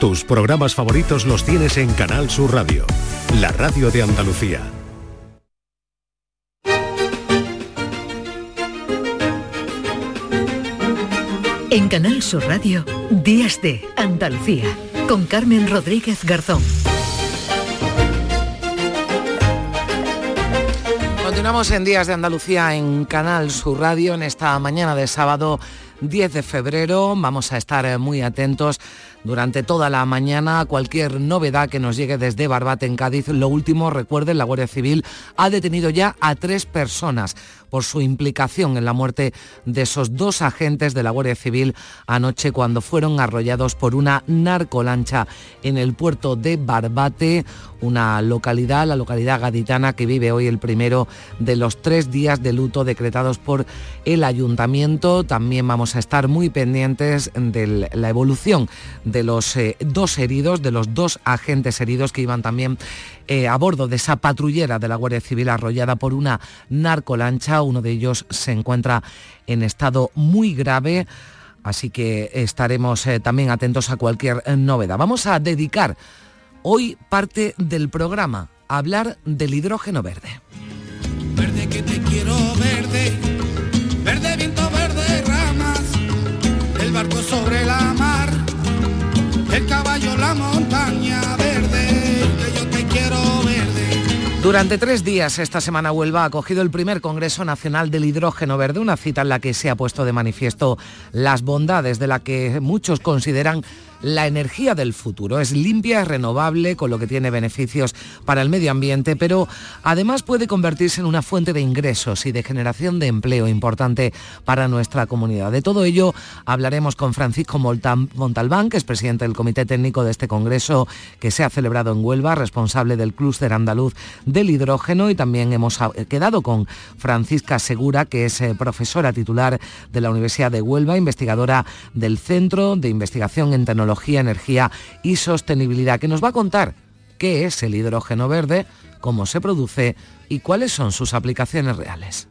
Tus programas favoritos los tienes en Canal Sur Radio, la radio de Andalucía. En Canal Sur Radio, Días de Andalucía, con Carmen Rodríguez Garzón. Continuamos en Días de Andalucía en Canal Sur Radio en esta mañana de sábado 10 de febrero. Vamos a estar muy atentos durante toda la mañana cualquier novedad que nos llegue desde Barbate en Cádiz. Lo último, recuerden, la Guardia Civil ha detenido ya a tres personas por su implicación en la muerte de esos dos agentes de la Guardia Civil anoche cuando fueron arrollados por una narcolancha en el puerto de Barbate, una localidad, la localidad gaditana que vive hoy el primero de los tres días de luto decretados por el ayuntamiento. También vamos a estar muy pendientes de la evolución los eh, dos heridos, de los dos agentes heridos que iban también eh, a bordo de esa patrullera de la Guardia Civil arrollada por una narcolancha. Uno de ellos se encuentra en estado muy grave. Así que estaremos eh, también atentos a cualquier novedad. Vamos a dedicar hoy parte del programa a hablar del hidrógeno verde. Verde que te quiero verde, verde viento, verde ramas, el barco sobre la mar caballo, la montaña verde, que yo te quiero verde. Durante tres días esta semana Huelva ha acogido el primer Congreso Nacional del Hidrógeno Verde, una cita en la que se ha puesto de manifiesto las bondades de la que muchos consideran la energía del futuro. Es limpia, es renovable, con lo que tiene beneficios para el medio ambiente, pero además puede convertirse en una fuente de ingresos y de generación de empleo importante para nuestra comunidad. De todo ello hablaremos con Francisco Montalbán, que es presidente del Comité Técnico de este Congreso que se ha celebrado en Huelva, responsable del clúster andaluz del hidrógeno y también hemos quedado con Francisca Segura, que es eh, profesora titular de la Universidad de Huelva, investigadora del Centro de Investigación en Tecnología Energía y Sostenibilidad, que nos va a contar qué es el hidrógeno verde, cómo se produce y cuáles son sus aplicaciones reales.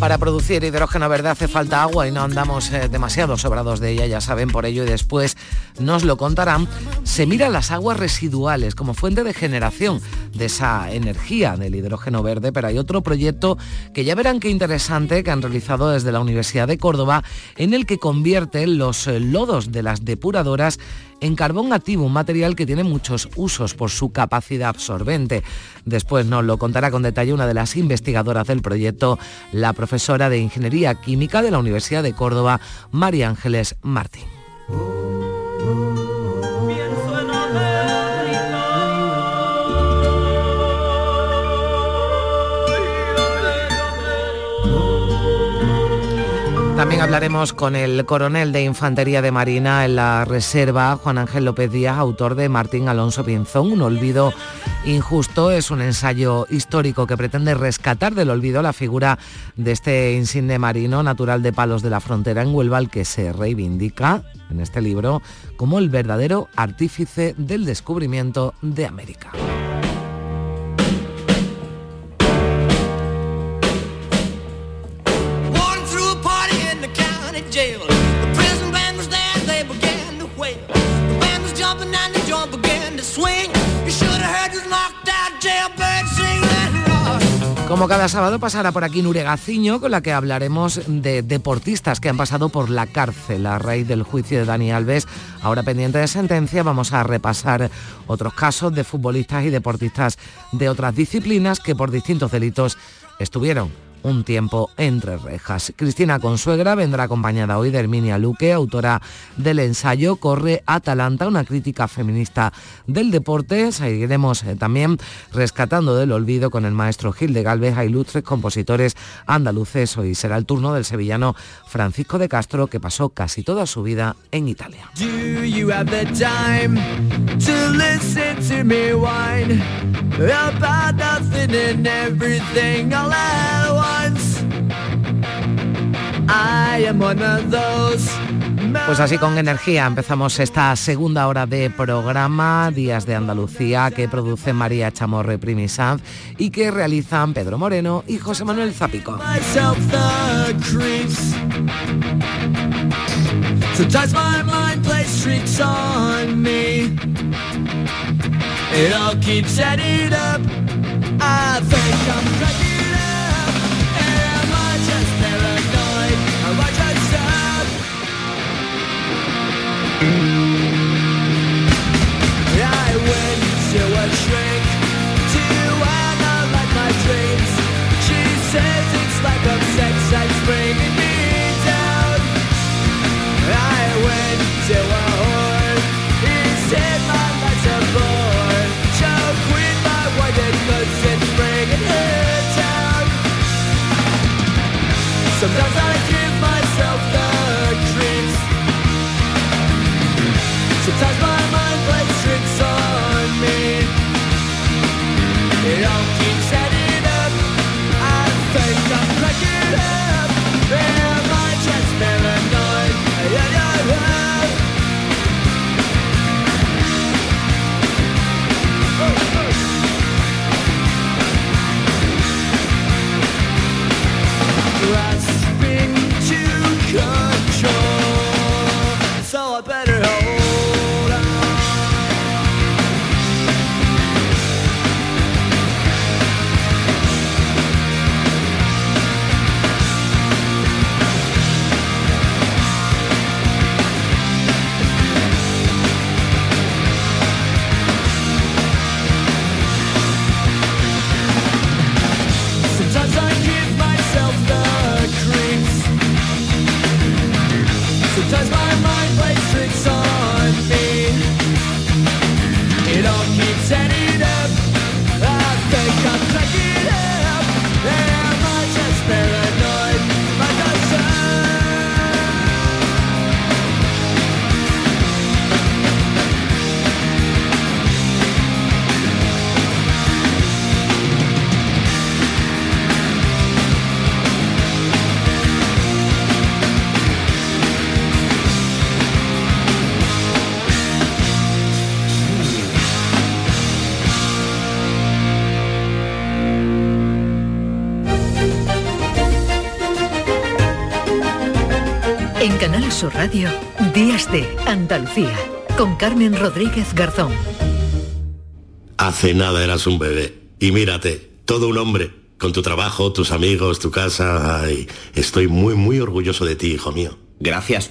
Para producir hidrógeno verde hace falta agua y no andamos eh, demasiado sobrados de ella, ya saben por ello y después nos lo contarán. Se miran las aguas residuales como fuente de generación de esa energía del hidrógeno verde, pero hay otro proyecto que ya verán qué interesante que han realizado desde la Universidad de Córdoba en el que convierten los eh, lodos de las depuradoras en carbón activo, un material que tiene muchos usos por su capacidad absorbente. Después nos lo contará con detalle una de las investigadoras del proyecto, la profesora de Ingeniería Química de la Universidad de Córdoba, María Ángeles Martín. También hablaremos con el coronel de Infantería de Marina en la Reserva, Juan Ángel López Díaz, autor de Martín Alonso Pinzón, Un olvido injusto. Es un ensayo histórico que pretende rescatar del olvido la figura de este insigne marino natural de Palos de la Frontera en Huelva, al que se reivindica en este libro como el verdadero artífice del descubrimiento de América. Como cada sábado pasará por aquí Nure Gaciño, con la que hablaremos de deportistas que han pasado por la cárcel a raíz del juicio de Dani Alves. Ahora pendiente de sentencia vamos a repasar otros casos de futbolistas y deportistas de otras disciplinas que por distintos delitos estuvieron un tiempo entre rejas. Cristina Consuegra vendrá acompañada hoy de Herminia Luque, autora del ensayo Corre Atalanta, una crítica feminista del deporte. Seguiremos eh, también rescatando del olvido con el maestro Gil de Galvez a ilustres compositores andaluces. Hoy será el turno del sevillano Francisco de Castro, que pasó casi toda su vida en Italia. Pues así con energía empezamos esta segunda hora de programa Días de Andalucía que produce María Chamorro y Primi y que realizan Pedro Moreno y José Manuel Zapico. I went to a shrink Canal Sur Radio, Días de Andalucía, con Carmen Rodríguez Garzón. Hace nada eras un bebé. Y mírate, todo un hombre. Con tu trabajo, tus amigos, tu casa. Ay, estoy muy, muy orgulloso de ti, hijo mío. Gracias.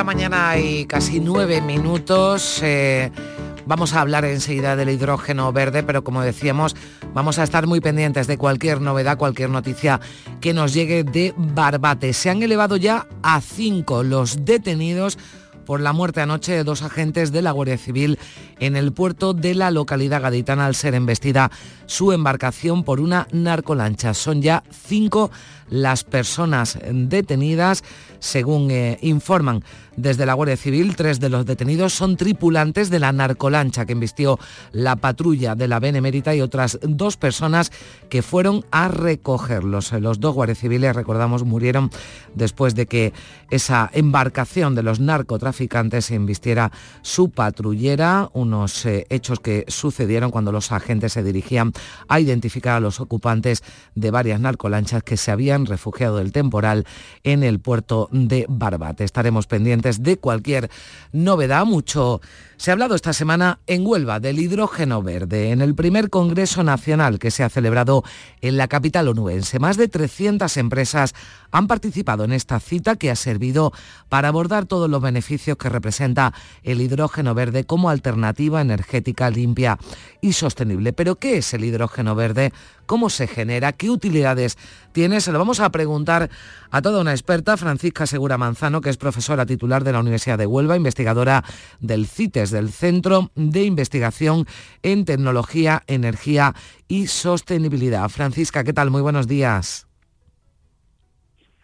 La mañana y casi nueve minutos. eh, vamos a hablar enseguida del hidrógeno verde, pero como decíamos, vamos a estar muy pendientes de cualquier novedad, cualquier noticia que nos llegue de Barbate. Se han elevado ya a cinco los detenidos por la muerte anoche de dos agentes de la Guardia Civil en el puerto de la localidad gaditana al ser embestida su embarcación por una narcolancha. Son ya cinco las personas detenidas, según eh, informan desde la Guardia Civil. Tres de los detenidos son tripulantes de la narcolancha que embistió la patrulla de la Benemérita y otras dos personas que fueron a recogerlos. Los dos guardias civiles, recordamos, murieron después de que esa embarcación de los narcotraficantes embistiera su patrullera, unos eh, hechos que sucedieron cuando los agentes se dirigían a identificar a los ocupantes de varias narcolanchas que se habían refugiado del temporal en el puerto de Barbate. Estaremos pendientes de cualquier novedad, mucho se ha hablado esta semana en Huelva del hidrógeno verde, en el primer Congreso Nacional que se ha celebrado en la capital onubense. Más de 300 empresas han participado en esta cita que ha servido para abordar todos los beneficios que representa el hidrógeno verde como alternativa energética limpia y sostenible. Pero ¿qué es el hidrógeno verde? Cómo se genera, qué utilidades tiene. Se lo vamos a preguntar a toda una experta, Francisca Segura Manzano, que es profesora titular de la Universidad de Huelva, investigadora del CITES, del Centro de Investigación en Tecnología, Energía y Sostenibilidad. Francisca, ¿qué tal? Muy buenos días.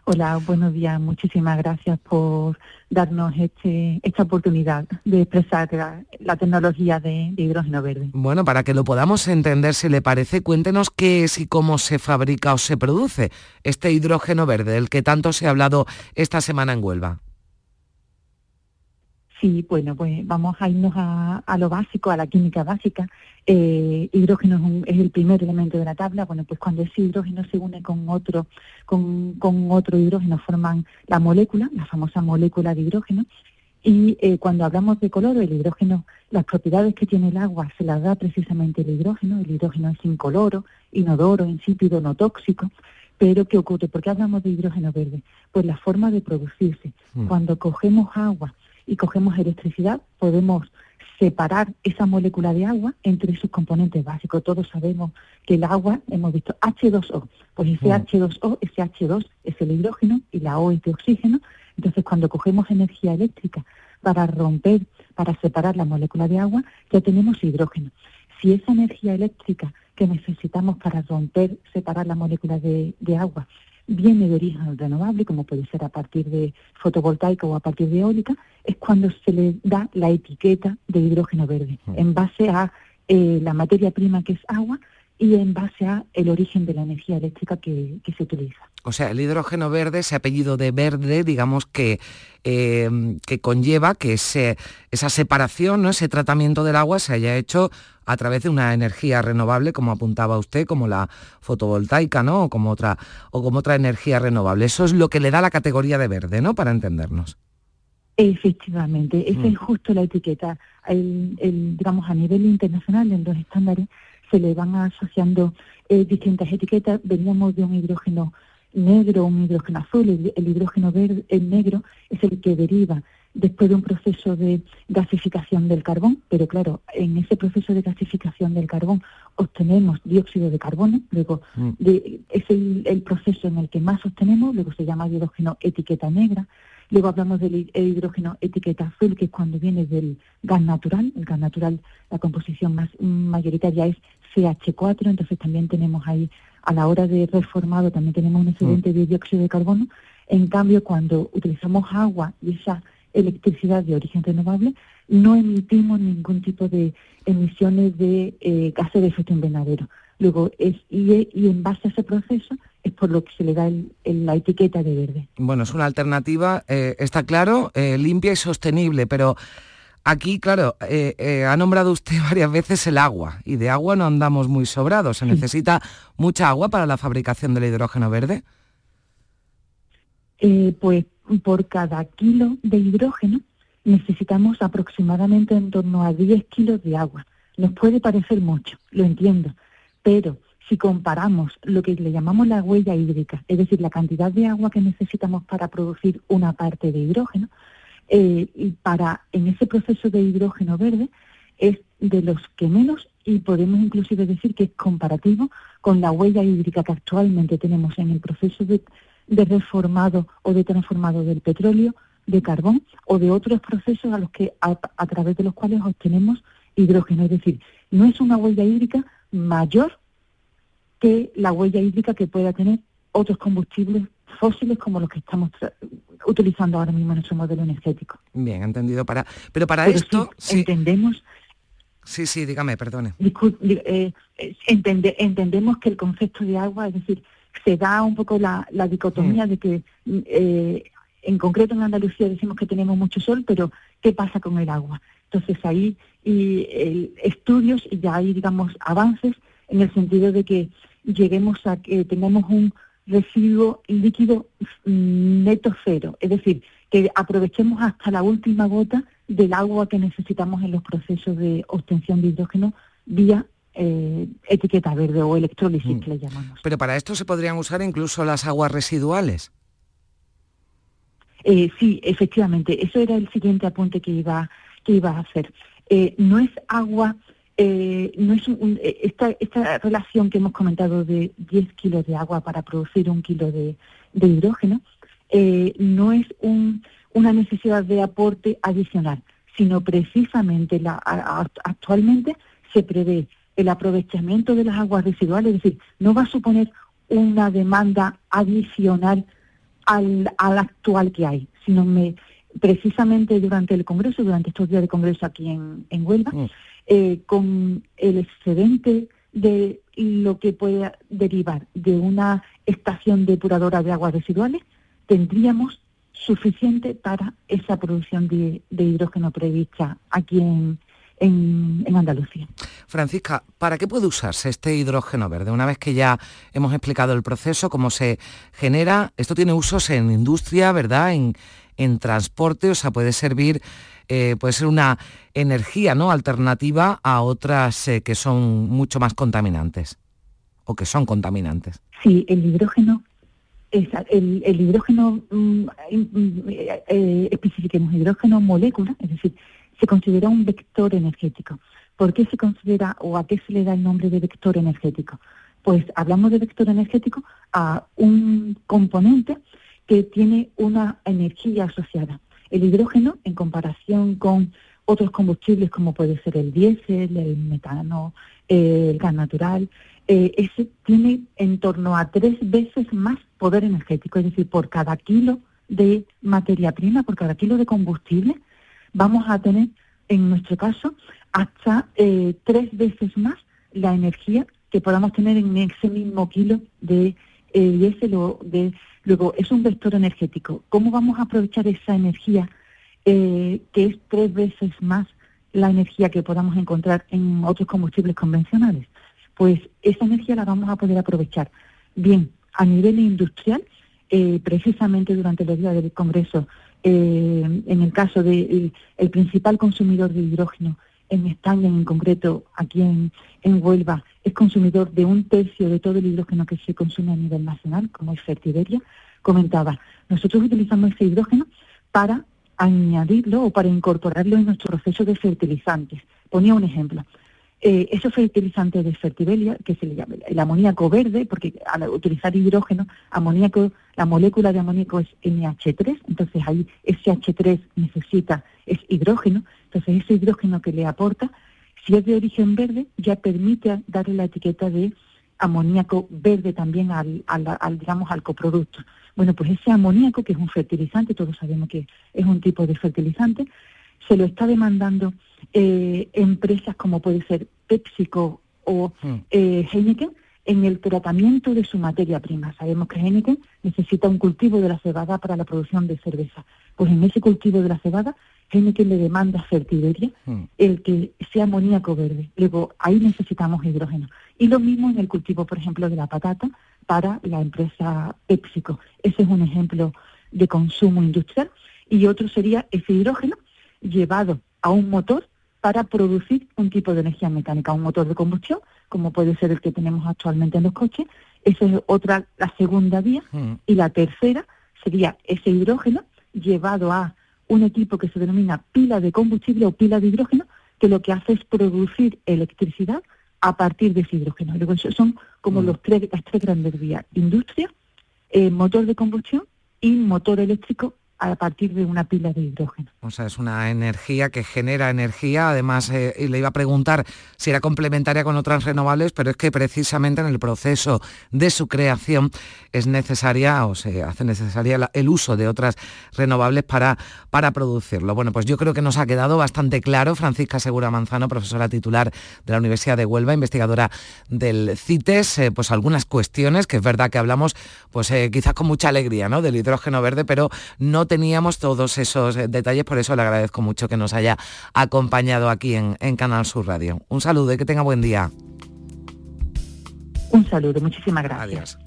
Hola, buenos días. Muchísimas gracias por darnos este, esta oportunidad de expresar la, tecnología de, de, hidrógeno verde. Bueno, para que lo podamos entender, si le parece, cuéntenos qué es y cómo se fabrica o se produce este hidrógeno verde, del que tanto se ha hablado esta semana en Huelva. Sí, bueno, pues vamos a irnos a, a lo básico, a la química básica. Eh, hidrógeno es, un, es, el primer elemento de la tabla. Bueno, pues cuando ese hidrógeno se une con otro, con, con otro hidrógeno forman la molécula, la famosa molécula de hidrógeno. Y eh, cuando hablamos de color, el hidrógeno, las propiedades que tiene el agua se las da precisamente el hidrógeno. El hidrógeno es incoloro, inodoro, insípido, no tóxico. Pero ¿qué ocurre? ¿Por qué hablamos de hidrógeno verde? Pues la forma de producirse. Mm. Cuando cogemos agua y cogemos electricidad, podemos separar esa molécula de agua entre sus componentes básicos. Todos sabemos que el agua, hemos visto H2O, pues ese H2O, ese H2 es el hidrógeno y la O es de oxígeno. Entonces, cuando cogemos energía eléctrica para romper, para separar la molécula de agua, ya tenemos hidrógeno. Si esa energía eléctrica que necesitamos para romper, separar la molécula de, de agua, viene de origen renovable, como puede ser a partir de fotovoltaica o a partir de eólica, es cuando se le da la etiqueta de hidrógeno verde, en base a eh, la materia prima que es agua y en base a el origen de la energía eléctrica que, que se utiliza. O sea, el hidrógeno verde, ese apellido de verde, digamos que, eh, que conlleva que ese, esa separación, ¿no? ese tratamiento del agua se haya hecho a través de una energía renovable, como apuntaba usted, como la fotovoltaica, ¿no? O como otra, o como otra energía renovable. Eso es lo que le da la categoría de verde, ¿no? Para entendernos. Efectivamente, esa mm. es justo la etiqueta. El, el, digamos, a nivel internacional, en los estándares, se le van asociando eh, distintas etiquetas. Veníamos de un hidrógeno negro, un hidrógeno azul, el, el, hidrógeno verde, el negro es el que deriva después de un proceso de gasificación del carbón, pero claro, en ese proceso de gasificación del carbón obtenemos dióxido de carbono, luego mm. de, es el, el, proceso en el que más obtenemos, luego se llama hidrógeno etiqueta negra, luego hablamos del hidrógeno etiqueta azul, que es cuando viene del gas natural, el gas natural, la composición más mayoritaria es CH4, entonces también tenemos ahí, a la hora de reformado, también tenemos un excedente mm. de dióxido de carbono, en cambio cuando utilizamos agua y esa electricidad de origen renovable, no emitimos ningún tipo de emisiones de eh, gases de efecto invernadero. Luego, es, y, y, en base a ese proceso es por lo que se le da el, el, la etiqueta de verde. Bueno, es una alternativa, eh, está claro, eh, limpia y sostenible, pero aquí, claro, eh, ha nombrado usted varias veces el agua, y de agua no andamos muy sobrados. ¿Se sí. necesita mucha agua para la fabricación del hidrógeno verde? pues por cada kilo de hidrógeno necesitamos aproximadamente en torno a 10 kilos de agua. Nos puede parecer mucho, lo entiendo, pero si comparamos lo que le llamamos la huella hídrica, es decir, la cantidad de agua que necesitamos para producir una parte de hidrógeno, eh, y para en ese proceso de hidrógeno verde es de los que menos y podemos inclusive decir que es comparativo con la huella hídrica que actualmente tenemos en el proceso de, de reformado o de transformado del petróleo, de carbón o de otros procesos a los que a, a, través de los cuales obtenemos hidrógeno. Es decir, no es una huella hídrica mayor que la huella hídrica que pueda tener otros combustibles fósiles como los que estamos utilizando ahora mismo en nuestro modelo energético. Bien, entendido. Para, pero para pero esto sí, entendemos. Sí, sí, dígame, perdone. Eh, entende, entendemos que el concepto de agua, es decir, se da un poco la, la dicotomía mm. de que eh, en concreto en Andalucía decimos que tenemos mucho sol, pero ¿qué pasa con el agua? Entonces ahí y el, estudios y ya hay, digamos, avances en el sentido de que lleguemos a que tengamos un residuo líquido neto cero, es decir, que aprovechemos hasta la última gota del agua que necesitamos en los procesos de obtención de hidrógeno vía eh, etiqueta verde o electrólisis mm. que le llamamos. Pero para esto se podrían usar incluso las aguas residuales. Eh, sí, efectivamente, eso era el siguiente apunte que iba, que iba a hacer. Eh, no es agua eh, no es un- eh, esta, esta relación que hemos comentado de 10 kilos de agua para producir un kilo de, de hidrógeno eh, no es un- una necesidad de aporte adicional, sino precisamente la, a- actualmente se prevé el aprovechamiento de las aguas residuales, es decir, no va a suponer una demanda adicional al, al actual que hay, sino me, precisamente durante el Congreso, durante estos días de Congreso aquí en, en Huelva, eh, con el excedente de lo que pueda derivar de una estación depuradora de aguas residuales, tendríamos suficiente para esa producción de, hidrógeno prevista aquí en, en, Andalucía. Francisca, ¿para qué puede usarse este hidrógeno verde? Una vez que ya hemos explicado el proceso, cómo se genera, esto tiene usos en industria, ¿verdad? En transporte, o sea, puede servir, eh, puede ser una energía ¿no? alternativa a otras eh, que son mucho más contaminantes o que son contaminantes. Sí, el hidrógeno, el, el hidrógeno, mm, mm, eh, eh, especifiquemos hidrógeno molécula, es decir, se considera un vector energético. ¿Por qué se considera o a qué se le da el nombre de vector energético? Pues hablamos de vector energético a un componente que tiene una energía asociada. El hidrógeno, en comparación con otros combustibles como puede ser el diésel, el metano, eh, el gas natural, eh, ese tiene en torno a tres veces más poder energético, es decir, por cada kilo de materia prima, por cada kilo de combustible, vamos a tener, en nuestro caso, hasta eh, tres veces más la energía que podamos tener en ese mismo kilo de eh, diésel o de... Luego, es un vector energético. ¿Cómo vamos a aprovechar esa energía eh, que es tres veces más la energía que podamos encontrar en otros combustibles convencionales? Pues esa energía la vamos a poder aprovechar bien a nivel industrial, eh, precisamente durante los días del Congreso, eh, en el caso del el principal consumidor de hidrógeno en España, en concreto aquí en, Huelva, es consumidor de un tercio de todo el hidrógeno que se consume a nivel nacional, como es Fertiberia, comentaba, nosotros utilizamos ese hidrógeno para añadirlo o para incorporarlo en nuestro proceso de fertilizantes. Ponía un ejemplo. Eh, esos fertilizantes de Fertiberia, que se le llama el amoníaco verde, porque al utilizar hidrógeno, amoníaco, la molécula de amoníaco es NH3, entonces ahí ese H3 necesita, es hidrógeno, entonces ese hidrógeno que le aporta, si es de origen verde, ya permite darle la etiqueta de amoníaco verde también al, al, al, digamos, al coproducto. Bueno, pues ese amoníaco, que es un fertilizante, todos sabemos que es un tipo de fertilizante, se lo está demandando eh, empresas como puede ser PepsiCo o eh, Heineken en el tratamiento de su materia prima. Sabemos que Heineken necesita un cultivo de la cebada para la producción de cerveza. Pues en ese cultivo de la cebada, Heineken le demanda Fertiberia el que sea amoníaco verde. Luego, ahí necesitamos hidrógeno. Y lo mismo en el cultivo, por ejemplo, de la patata para la empresa PepsiCo. Ese es un ejemplo de consumo industrial. Y otro sería ese hidrógeno llevado a un motor para producir un tipo de energía mecánica, un motor de combustión, como puede ser el que tenemos actualmente en los coches. Esa es otra, la segunda vía. Y la tercera sería ese hidrógeno llevado a un equipo que se denomina pila de combustible o pila de hidrógeno, que lo que hace es producir electricidad a partir de ese hidrógeno. Son como los tres, las tres grandes vías. Industria, eh, motor de combustión y motor eléctrico a partir de una pila de hidrógeno. O sea, es una energía que genera energía. Además, eh, le iba a preguntar si era complementaria con otras renovables, pero es que precisamente en el proceso de su creación es necesaria o se hace necesaria el uso de otras renovables para, para producirlo. Bueno, pues yo creo que nos ha quedado bastante claro. Francisca Segura Manzano, profesora titular de la Universidad de Huelva, investigadora del CITES, eh, pues algunas cuestiones que es verdad que hablamos, pues eh, quizás con mucha alegría, ¿no? Del hidrógeno verde, pero no teníamos todos esos eh, detalles, por eso le agradezco mucho que nos haya acompañado aquí en, en Canal Sur Radio. Un saludo y que tenga buen día. Un saludo, muchísimas gracias. Adiós.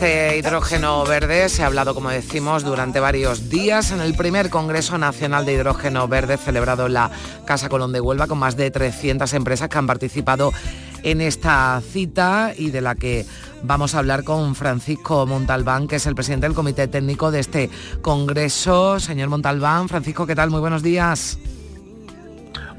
De hidrógeno verde se ha hablado, como decimos, durante varios días en el primer Congreso Nacional de Hidrógeno Verde celebrado en la Casa Colón de Huelva con más de 300 empresas que han participado en esta cita y de la que vamos a hablar con Francisco Montalbán, que es el presidente del Comité Técnico de este Congreso. Señor Montalbán, Francisco, ¿qué tal? Muy buenos días.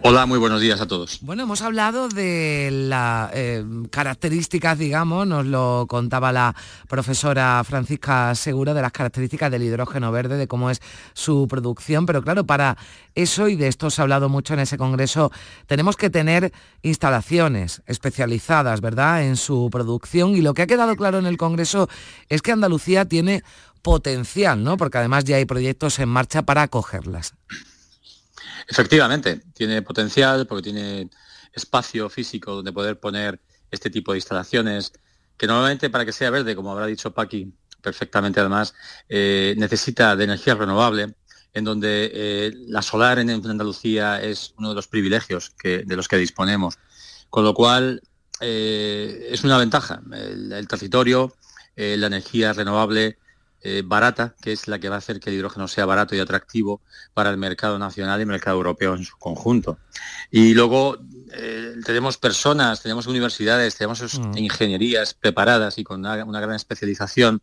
Hola, muy buenos días a todos. Bueno, hemos hablado de las eh, características, digamos, nos lo contaba la profesora Francisca Segura, de las características del hidrógeno verde, de cómo es su producción, pero claro, para eso, y de esto se ha hablado mucho en ese congreso, tenemos que tener instalaciones especializadas, ¿verdad?, en su producción, y lo que ha quedado claro en el congreso es que Andalucía tiene potencial, ¿no?, porque además ya hay proyectos en marcha para acogerlas. Efectivamente, tiene potencial porque tiene espacio físico donde poder poner este tipo de instalaciones, que normalmente para que sea verde, como habrá dicho Paqui perfectamente además, eh, necesita de energía renovable, en donde eh, la solar en Andalucía es uno de los privilegios de los que disponemos. Con lo cual, eh, es una ventaja. El, territorio, la energía renovable, eh, barata, que es la que va a hacer que el hidrógeno sea barato y atractivo para el mercado nacional y el mercado europeo en su conjunto. Y luego eh, tenemos personas, tenemos universidades, tenemos mm. ingenierías preparadas y con una, gran especialización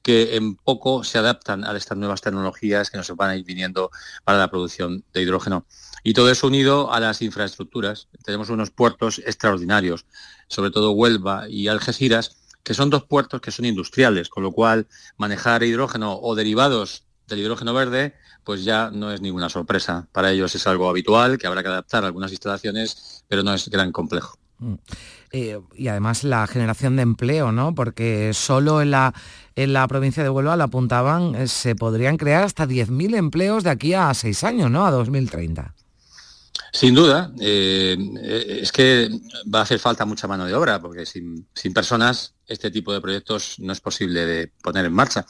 que en poco se adaptan a estas nuevas tecnologías que nos van a ir viniendo para la producción de hidrógeno. Y todo eso unido a las infraestructuras. Tenemos unos puertos extraordinarios, sobre todo Huelva y Algeciras, que son dos puertos que son industriales, con lo cual manejar hidrógeno o derivados del hidrógeno verde, pues ya no es ninguna sorpresa. Para ellos es algo habitual, que habrá que adaptar algunas instalaciones, pero no es gran complejo. Mm. Eh, y además la generación de empleo, ¿no? Porque solo en la, en la provincia de Huelva la apuntaban, eh, se podrían crear hasta 10.000 empleos de aquí a seis años, ¿no? A 2030. Sin duda, eh, es que va a hacer falta mucha mano de obra, porque sin, personas este tipo de proyectos no es posible de poner en marcha.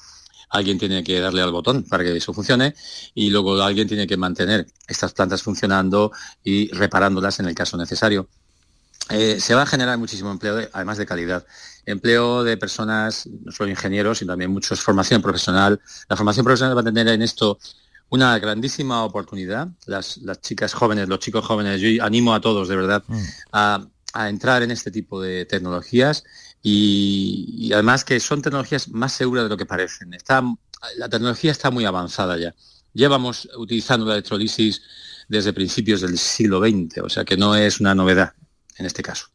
Alguien tiene que darle al botón para que eso funcione y luego alguien tiene que mantener estas plantas funcionando y reparándolas en el caso necesario. Eh, se va a generar muchísimo empleo, además de calidad. Empleo de personas, no solo ingenieros, sino también muchos formación profesional. La formación profesional va a tener en esto una grandísima oportunidad. Las, chicas jóvenes, los chicos jóvenes, yo animo a todos de verdad mm. a, entrar en este tipo de tecnologías y, además que son tecnologías más seguras de lo que parecen. Está, la tecnología está muy avanzada ya. Llevamos utilizando la electrolisis desde principios del siglo XX, o sea que no es una novedad en este caso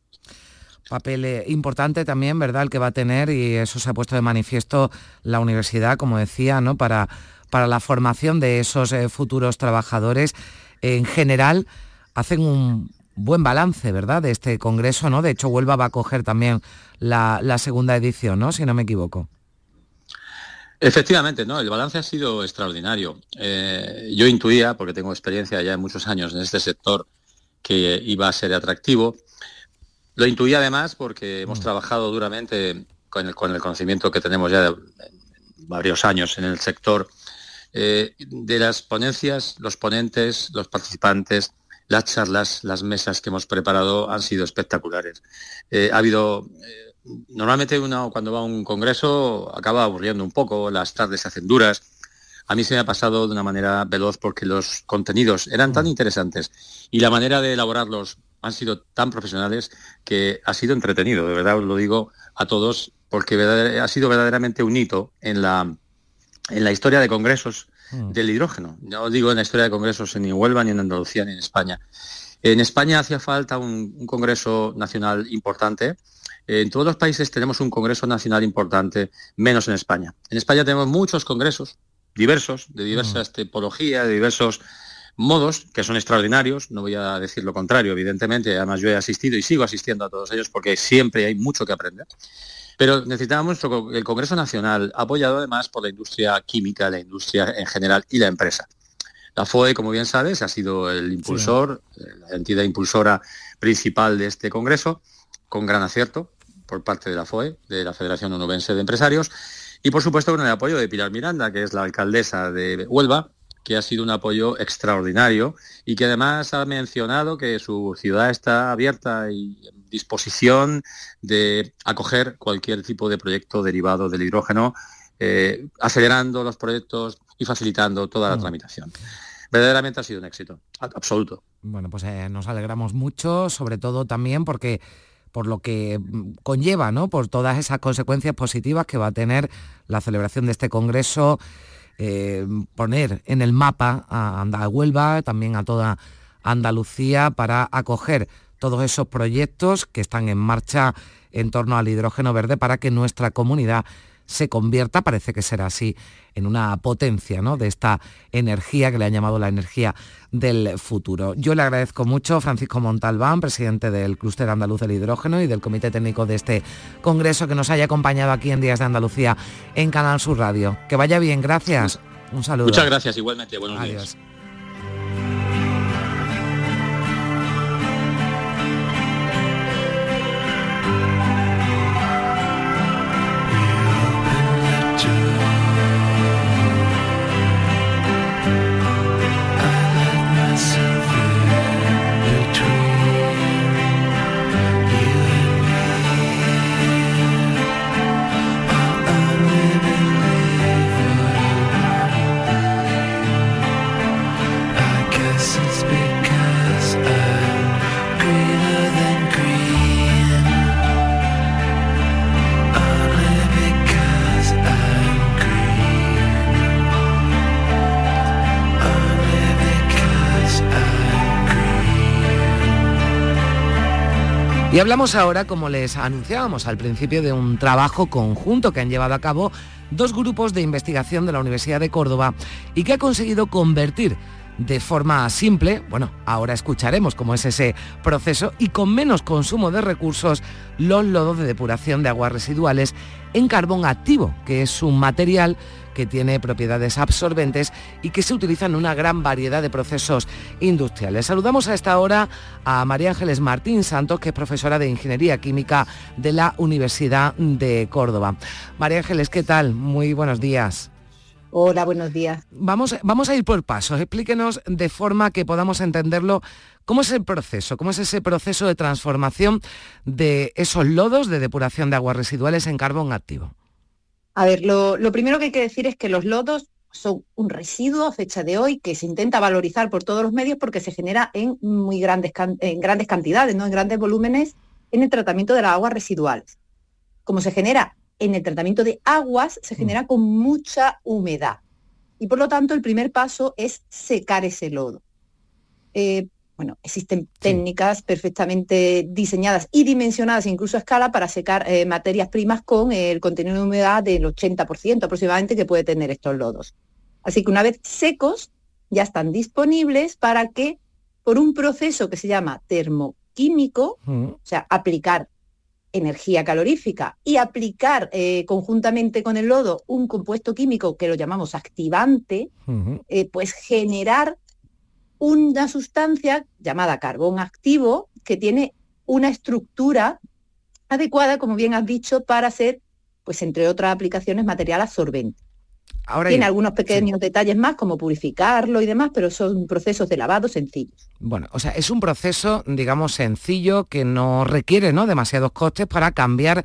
papel eh, importante también, ¿verdad?, el que va a tener, y eso se ha puesto de manifiesto la universidad, como decía, ¿no?, para para la formación de esos eh, futuros trabajadores. En general, hacen un buen balance, ¿verdad?, de este congreso, ¿no? De hecho, Huelva va a coger también la, segunda edición, ¿no?, si no me equivoco. Efectivamente, no, el balance ha sido extraordinario. Eh, yo intuía, porque tengo experiencia ya en muchos años en este sector, que iba a ser atractivo. Lo intuía además porque hemos mm. trabajado duramente con el, con el conocimiento que tenemos ya de varios años en el sector eh, de las ponencias, los ponentes, los participantes, las charlas, las mesas que hemos preparado han sido espectaculares. Eh, ha habido, eh, normalmente uno cuando va a un congreso acaba aburriendo un poco, las tardes se hacen duras. A mí se me ha pasado de una manera veloz porque los contenidos eran tan mm. interesantes y la manera de elaborarlos han sido tan profesionales que ha sido entretenido, de verdad os lo digo a todos, porque ha sido verdaderamente un hito en la, en la historia de congresos mm. del hidrógeno. No digo en la historia de congresos ni en Huelva, ni en Andalucía, ni en España. En España hacía falta un, congreso nacional importante. En todos los países tenemos un congreso nacional importante, menos en España. En España tenemos muchos congresos diversos, de diversas mm. tipologías, de diversos modos, que son extraordinarios, no voy a decir lo contrario, evidentemente, además yo he asistido y sigo asistiendo a todos ellos porque siempre hay mucho que aprender. Pero necesitábamos el Congreso Nacional, apoyado además por la industria química, la industria en general y la empresa. La FOE, como bien sabes, ha sido el impulsor, la entidad impulsora principal de este Congreso, con gran acierto por parte de la FOE, de la Federación Onubense de Empresarios, y por supuesto con el apoyo de Pilar Miranda, que es la alcaldesa de Huelva, que ha sido un apoyo extraordinario y que además ha mencionado que su ciudad está abierta y en disposición de acoger cualquier tipo de proyecto derivado del hidrógeno, eh, acelerando los proyectos y facilitando toda la Mm. tramitación. Verdaderamente ha sido un éxito, absoluto. Bueno, pues eh, nos alegramos mucho, sobre todo también porque por lo que mm, conlleva, ¿no? Por todas esas consecuencias positivas que va a tener la celebración de este congreso, eh, poner en el mapa a, a Huelva, también a toda Andalucía para acoger todos esos proyectos que están en marcha en torno al hidrógeno verde para que nuestra comunidad se convierta, parece que será así, en una potencia ¿no? de esta energía que le han llamado la energía del futuro. Yo le agradezco mucho, Francisco Montalbán, presidente del Clúster Andaluz del Hidrógeno y del Comité Técnico de este Congreso, que nos haya acompañado aquí en Días de Andalucía en Canal Sur Radio. Que vaya bien, gracias. Un saludo. Muchas gracias, igualmente. Buenos Adiós. días. Y hablamos ahora, como les anunciábamos al principio, de un trabajo conjunto que han llevado a cabo dos grupos de investigación de la Universidad de Córdoba y que ha conseguido convertir de forma simple, bueno, ahora escucharemos cómo es ese proceso y con menos consumo de recursos, los lodos de depuración de aguas residuales en carbón activo, que es un material que tiene propiedades absorbentes y que se utiliza en una gran variedad de procesos industriales. Saludamos a esta hora a María Ángeles Martín Santos, que es profesora de Ingeniería Química de la Universidad de Córdoba. María Ángeles, ¿qué tal? Muy buenos días. Hola, buenos días. Vamos, vamos a ir por pasos. Explíquenos de forma que podamos entenderlo cómo es el proceso, cómo es ese proceso de transformación de esos lodos de depuración de aguas residuales en carbón activo. A ver, lo, lo primero que hay que decir es que los lodos son un residuo a fecha de hoy que se intenta valorizar por todos los medios porque se genera en muy grandes, can- en grandes cantidades, ¿no? en grandes volúmenes en el tratamiento de las aguas residuales. Como se genera en el tratamiento de aguas, se genera con mucha humedad. Y por lo tanto, el primer paso es secar ese lodo. Eh, bueno, existen técnicas perfectamente diseñadas y dimensionadas incluso a escala para secar eh, materias primas con el contenido de humedad del 80% aproximadamente que puede tener estos lodos. Así que una vez secos, ya están disponibles para que por un proceso que se llama termoquímico, o sea, aplicar energía calorífica y aplicar eh, conjuntamente con el lodo un compuesto químico que lo llamamos activante, eh, pues generar una sustancia llamada carbón activo que tiene una estructura adecuada, como bien has dicho, para ser, pues entre otras aplicaciones, material absorbente. Ahora tiene algunos pequeños detalles más, como purificarlo y demás, pero son procesos de lavado sencillos. Bueno, o sea, es un proceso, digamos, sencillo que no requiere ¿no? demasiados costes para cambiar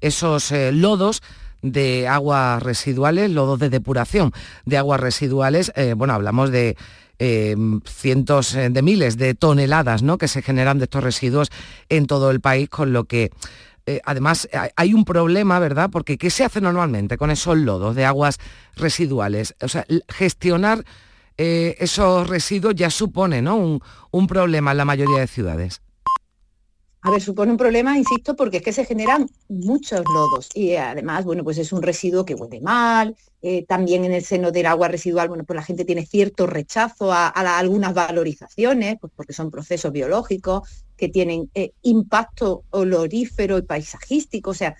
esos eh, lodos de aguas residuales, lodos de depuración de aguas residuales. eh, bueno, hablamos de eh, cientos eh, de miles de toneladas ¿no? que se generan de estos residuos en todo el país, con lo que eh, además hay- hay un problema, ¿verdad? Porque ¿qué se hace normalmente con esos lodos de aguas residuales? O sea, gestionar eh, esos residuos ya supone ¿no? un problema en la mayoría de ciudades. A ver, supone un problema, insisto, porque es que se generan muchos lodos y eh, además, bueno, pues es un residuo que huele mal. eh, también en el seno del agua residual, bueno, pues la gente tiene cierto rechazo a, algunas valorizaciones, pues porque son procesos biológicos que tienen eh, impacto olorífero y paisajístico. O sea,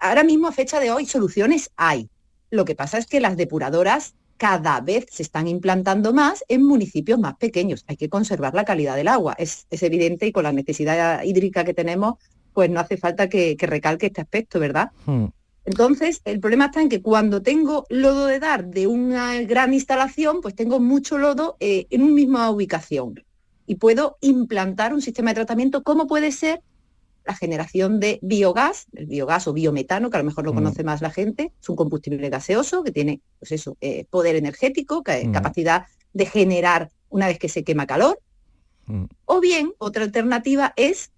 ahora mismo a fecha de hoy soluciones hay. Lo que pasa es que las depuradoras cada vez se están implantando más en municipios más pequeños. Hay que conservar la calidad del agua, es, es evidente y con la necesidad hídrica que tenemos, pues no hace falta que, que recalque este aspecto, ¿verdad? Hmm. Entonces, el problema está en que cuando tengo lodo de dar de una gran instalación, pues tengo mucho lodo eh, en una misma ubicación y puedo implantar un sistema de tratamiento como puede ser la generación de biogás, el biogás o biometano, que a lo mejor lo Mm. conoce más la gente, es un combustible gaseoso que tiene, pues eso, eh, poder energético, que- Mm. capacidad de generar una vez que se quema calor. Mm. O bien, otra alternativa es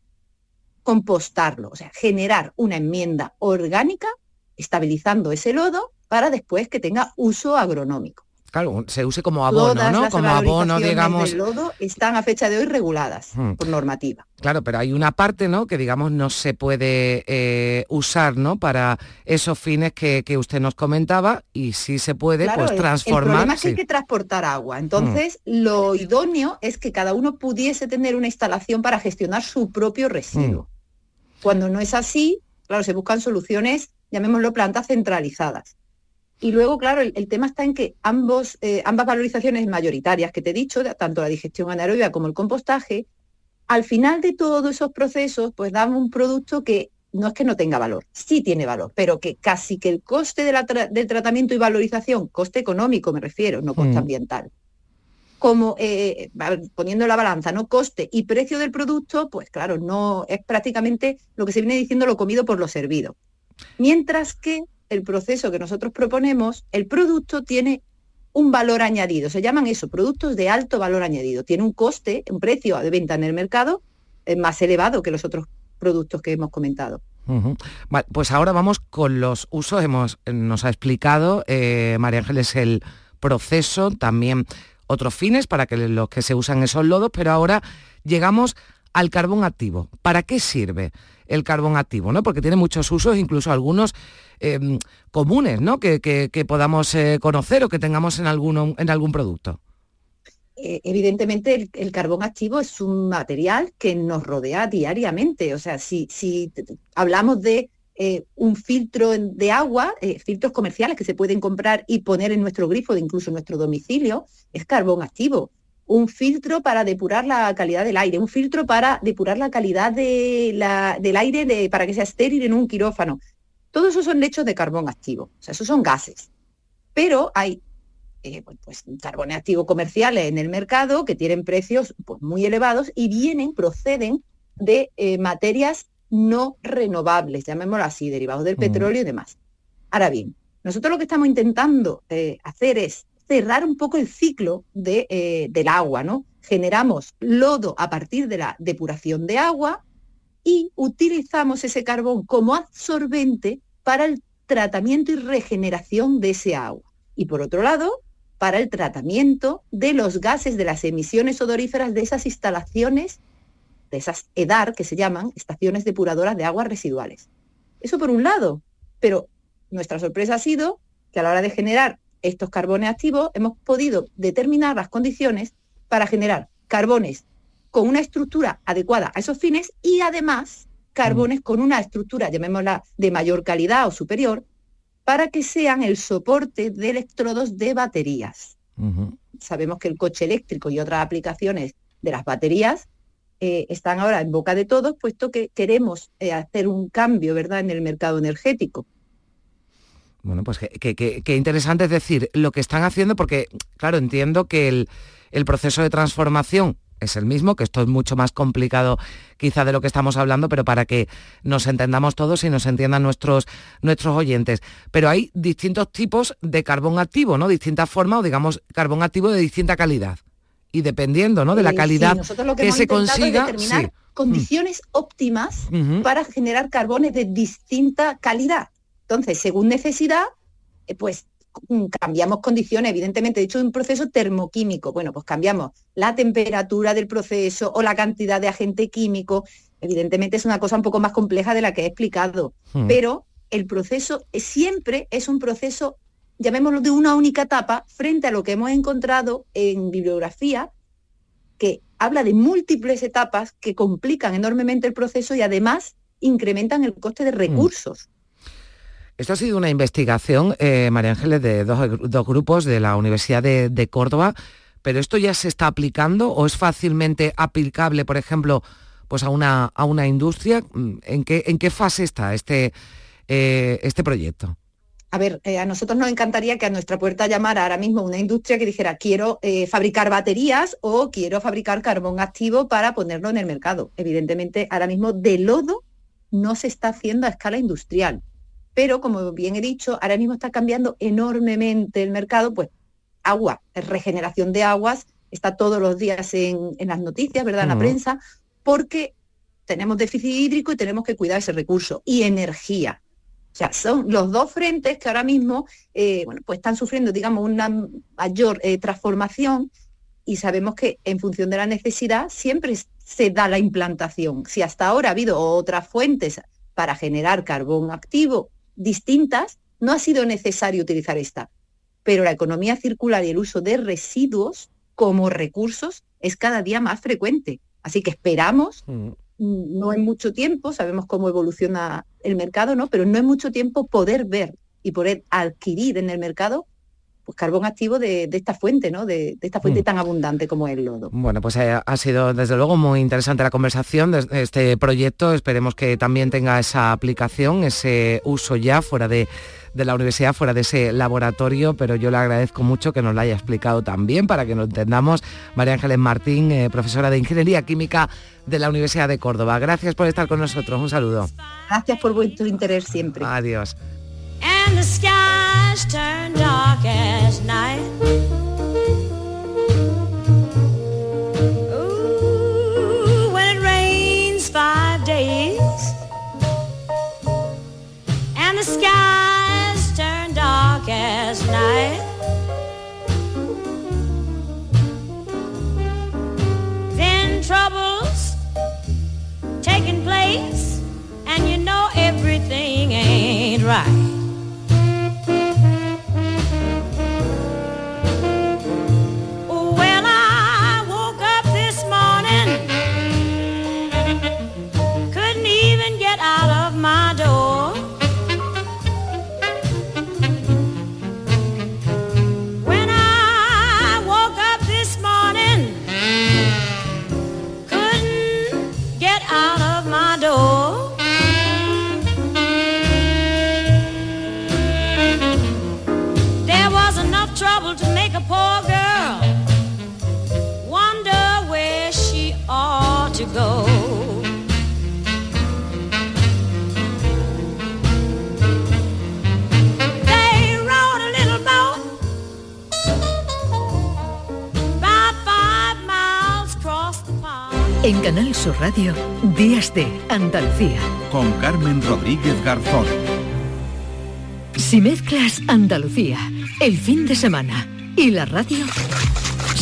compostarlo, o sea, generar una enmienda orgánica estabilizando ese lodo para después que tenga uso agronómico. Claro, se use como abono, Todas ¿no? las Como abono, digamos. del lodo están a fecha de hoy reguladas Hmm. por normativa. Claro, pero hay una parte, ¿no? Que digamos no se puede eh, usar, ¿no? Para esos fines que, que usted nos comentaba y sí se puede, Claro, pues el- El transformar. problema es que hay que transportar agua. Entonces, lo idóneo es que cada uno pudiese tener una instalación para gestionar su propio residuo. Cuando no es así, claro, se buscan soluciones, llamémoslo plantas centralizadas. Y luego, claro, el, el tema está en que ambos, eh, ambas valorizaciones mayoritarias que te he dicho, tanto la digestión anaerobia como el compostaje, al final de todos esos procesos, pues dan un producto que no es que no tenga valor, sí tiene valor, pero que casi que el coste de la tra- del tratamiento y valorización, coste económico me refiero, no coste Mm. ambiental, como eh, poniendo la balanza, ¿no? Coste y precio del producto, pues claro, no es prácticamente lo que se viene diciendo lo comido por lo servido. Mientras que el proceso que nosotros proponemos, el producto tiene un valor añadido, se llaman eso, productos de alto valor añadido. Tiene un coste, un precio de venta en el mercado eh, más elevado que los otros productos que hemos comentado. Pues ahora vamos con los usos. Hemos, nos ha explicado eh, María Ángeles el proceso, también otros fines para que los que se usan esos lodos, pero ahora llegamos al carbón activo. ¿Para qué sirve el carbón activo? ¿no? Porque tiene muchos usos, incluso algunos eh, comunes, ¿no? Que, que- podamos eh, conocer o que tengamos en, alguno, en algún producto. eh, evidentemente el, carbón activo es un material que nos rodea diariamente. O sea, si, si hablamos de un filtro de agua, filtros comerciales que se pueden comprar y poner en nuestro grifo, de incluso en nuestro domicilio, es carbón activo. Un filtro para depurar la calidad del aire, un filtro para depurar la calidad de la- del aire de- para que sea estéril en un quirófano. Todo eso son hechos de carbón activo, o sea, esos son gases. Pero hay eh, pues, carbones activos comerciales en el mercado que tienen precios pues, muy elevados y vienen, proceden de eh, materias no renovables, llamémoslo así, derivados del Mm. petróleo y demás. Ahora bien, nosotros lo que estamos intentando eh, hacer es cerrar un poco el ciclo eh, del agua, ¿no? Generamos lodo a partir de la depuración de agua y utilizamos ese carbón como absorbente para el tratamiento y regeneración de ese agua. Y por otro lado, para el tratamiento de los gases de las emisiones odoríferas de esas instalaciones, de esas EDAR que se llaman, estaciones depuradoras de aguas residuales. Eso por un lado, pero nuestra sorpresa ha sido que a la hora de generar estos carbones activos hemos podido determinar las condiciones para generar carbones con una estructura adecuada a esos fines y además carbones con una estructura, llamémosla, de mayor calidad o superior, para que sean el soporte de electrodos de baterías. Sabemos que el coche eléctrico y otras aplicaciones de las baterías eh, están ahora en boca de todos, puesto que queremos eh, hacer un cambio, ¿verdad?, en el mercado energético. Bueno, pues qué que, que- que interesante es decir, lo que están haciendo, porque, claro, entiendo que el, el proceso de transformación es el mismo, que esto es mucho más complicado quizá de lo que estamos hablando, pero para que nos entendamos todos y nos entiendan nuestros, nuestros oyentes. Pero hay distintos tipos de carbón activo, ¿no? Distintas formas, o digamos, carbón activo de distinta calidad. Y dependiendo, ¿no? De la Eh, sí, calidad nosotros lo que, que, se consiga. sí. condiciones óptimas para generar carbones de distinta calidad. Entonces, según necesidad, eh, pues mm, cambiamos condiciones, evidentemente, de hecho, un proceso termoquímico. Bueno, pues cambiamos la temperatura del proceso o la cantidad de agente químico. Evidentemente es una cosa un poco más compleja de la que he explicado, Hmm. pero el proceso es- siempre es un proceso, llamémoslo de una única etapa, frente a lo que hemos encontrado en bibliografía, que habla de múltiples etapas que complican enormemente el proceso y además incrementan el coste de recursos. Esto ha sido una investigación, eh, María Ángeles, de dos, gru- dos grupos de la Universidad de, Córdoba, pero ¿esto ya se está aplicando o es fácilmente aplicable, por ejemplo, pues a una, a una industria? Mm, ¿En qué, ¿En qué fase está este, eh, este proyecto? A ver, eh, a nosotros nos encantaría que a nuestra puerta llamara ahora mismo una industria que dijera quiero fabricar baterías o quiero fabricar carbón activo para ponerlo en el mercado. Evidentemente, ahora mismo de lodo no se está haciendo a escala industrial. Pero, como bien he dicho, ahora mismo está cambiando enormemente el mercado, pues agua, regeneración de aguas, está todos los días en, en las noticias, ¿verdad? En la prensa, porque tenemos déficit hídrico y tenemos que cuidar ese recurso. Y energía. O sea, son los dos frentes que ahora mismo eh, bueno, pues están sufriendo, digamos, una mayor eh, transformación y sabemos que en función de la necesidad siempre se da la implantación. Si hasta ahora ha habido otras fuentes para generar carbón activo distintas, no ha sido necesario utilizar esta. Pero la economía circular y el uso de residuos como recursos es cada día más frecuente. Así que esperamos mm, no en mucho tiempo, sabemos cómo evoluciona el mercado, ¿no? Pero no en mucho tiempo poder ver y poder adquirir en el mercado pues carbón activo de, de esta fuente, ¿no? De, de esta fuente Mm. tan abundante como es el lodo. Bueno, pues eh, ha sido desde luego muy interesante la conversación de este proyecto. Esperemos que también tenga esa aplicación, ese uso ya fuera de, de la universidad, fuera de ese laboratorio, pero yo le agradezco mucho que nos lo haya explicado también para que lo entendamos. María Ángeles Martín, eh, profesora de Ingeniería Química de la Universidad de Córdoba. Gracias por estar con nosotros. Un saludo. Gracias por vuestro interés siempre. Adiós. And the skies turn dark as night. Ooh, when it rains five days and the skies turn dark as night. Then troubles taking place and you know everything ain't right. Andalucía. Con Carmen Rodríguez Garzón. Si mezclas Andalucía, el fin de semana y la radio,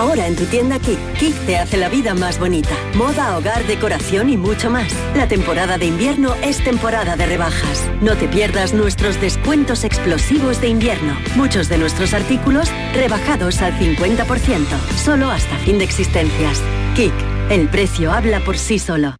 Ahora en tu tienda Kik, Kik te hace la vida más bonita. Moda, hogar, decoración y mucho más. La temporada de invierno es temporada de rebajas. No te pierdas nuestros descuentos explosivos de invierno. Muchos de nuestros artículos rebajados al 50%, solo hasta fin de existencias. Kik, el precio habla por sí solo.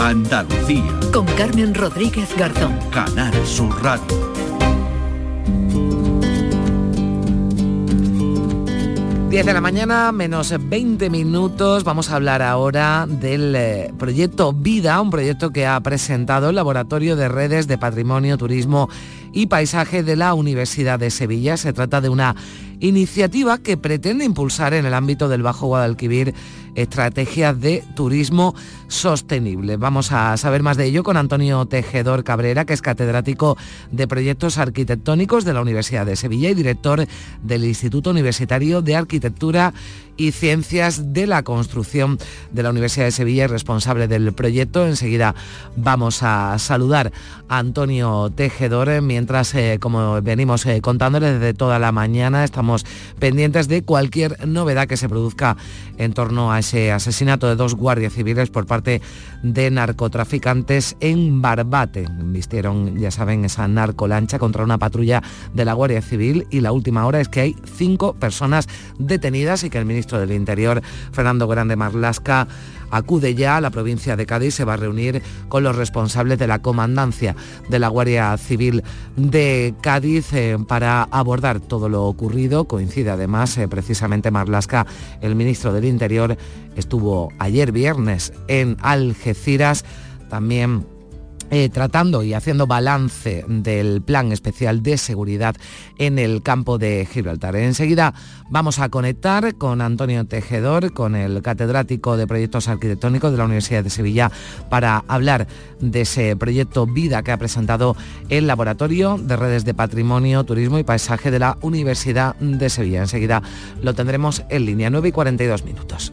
Andalucía. Con Carmen Rodríguez Garzón. Canal Sur Radio. 10 de la mañana, menos 20 minutos. Vamos a hablar ahora del eh, proyecto Vida, un proyecto que ha presentado el Laboratorio de Redes de Patrimonio, Turismo y Paisaje de la Universidad de Sevilla. Se trata de una iniciativa que pretende impulsar en el ámbito del Bajo Guadalquivir estrategias de turismo sostenible. Vamos a saber más de ello con Antonio Tejedor Cabrera, que es catedrático de proyectos arquitectónicos de la Universidad de Sevilla y director del Instituto Universitario de Arquitectura y Ciencias de la Construcción de la Universidad de Sevilla y responsable del proyecto. Enseguida vamos a saludar a Antonio Tejedor, eh, como venimos eh, contándole desde toda la mañana, estamos pendientes de cualquier novedad que se produzca en torno a ese asesinato de dos guardias civiles por parte de narcotraficantes en Barbate. Vistieron, ya saben, esa narcolancha contra una patrulla de la Guardia Civil y la última hora es que hay cinco personas detenidas y que el ministro del Interior, Fernando Grande Marlasca, acude ya a la provincia de Cádiz, se va a reunir con los responsables de la comandancia de la Guardia Civil de Cádiz eh, para abordar todo lo ocurrido. Coincide además eh, precisamente Marlasca, el ministro del Interior, estuvo ayer viernes en Algeciras, también eh, tratando y haciendo balance del plan especial de seguridad en el campo de Gibraltar. Enseguida vamos a conectar con Antonio Tejedor, con el catedrático de proyectos arquitectónicos de la Universidad de Sevilla, para hablar de ese proyecto Vida que ha presentado el Laboratorio de Redes de Patrimonio, Turismo y Paisaje de la Universidad de Sevilla. Enseguida lo tendremos en línea 9 y 42 minutos.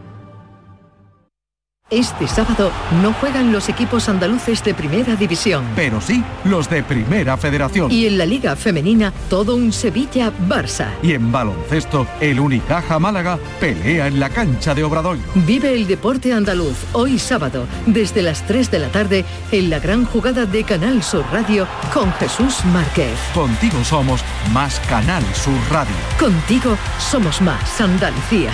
Este sábado no juegan los equipos andaluces de primera división. Pero sí, los de Primera Federación. Y en la Liga Femenina, todo un Sevilla-Barça. Y en baloncesto, el Unicaja Málaga pelea en la cancha de Obradoiro. Vive el deporte andaluz hoy sábado, desde las 3 de la tarde, en la gran jugada de Canal Sur Radio con Jesús Márquez. Contigo somos más Canal Sur Radio. Contigo somos más Andalucía.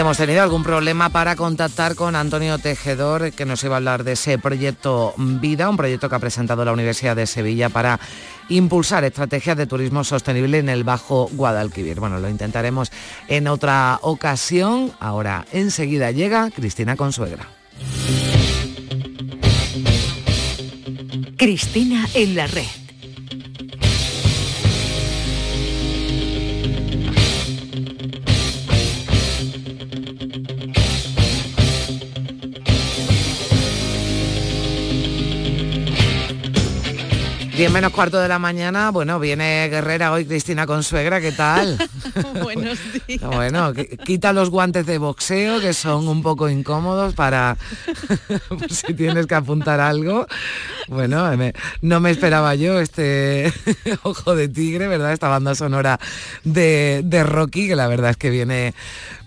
Hemos tenido algún problema para contactar con Antonio Tejedor, que nos iba a hablar de ese proyecto Vida, un proyecto que ha presentado la Universidad de Sevilla para impulsar estrategias de turismo sostenible en el Bajo Guadalquivir. Bueno, lo intentaremos en otra ocasión. Ahora, enseguida llega Cristina Consuegra. Cristina en la red. Diez menos cuarto de la mañana, bueno, viene Guerrera hoy Cristina Consuegra, ¿qué tal? Buenos días. Bueno, qui- quita los guantes de boxeo que son un poco incómodos para si tienes que apuntar algo. Bueno, me- no me esperaba yo este ojo de tigre, ¿verdad? Esta banda sonora de, de Rocky, que la verdad es que viene,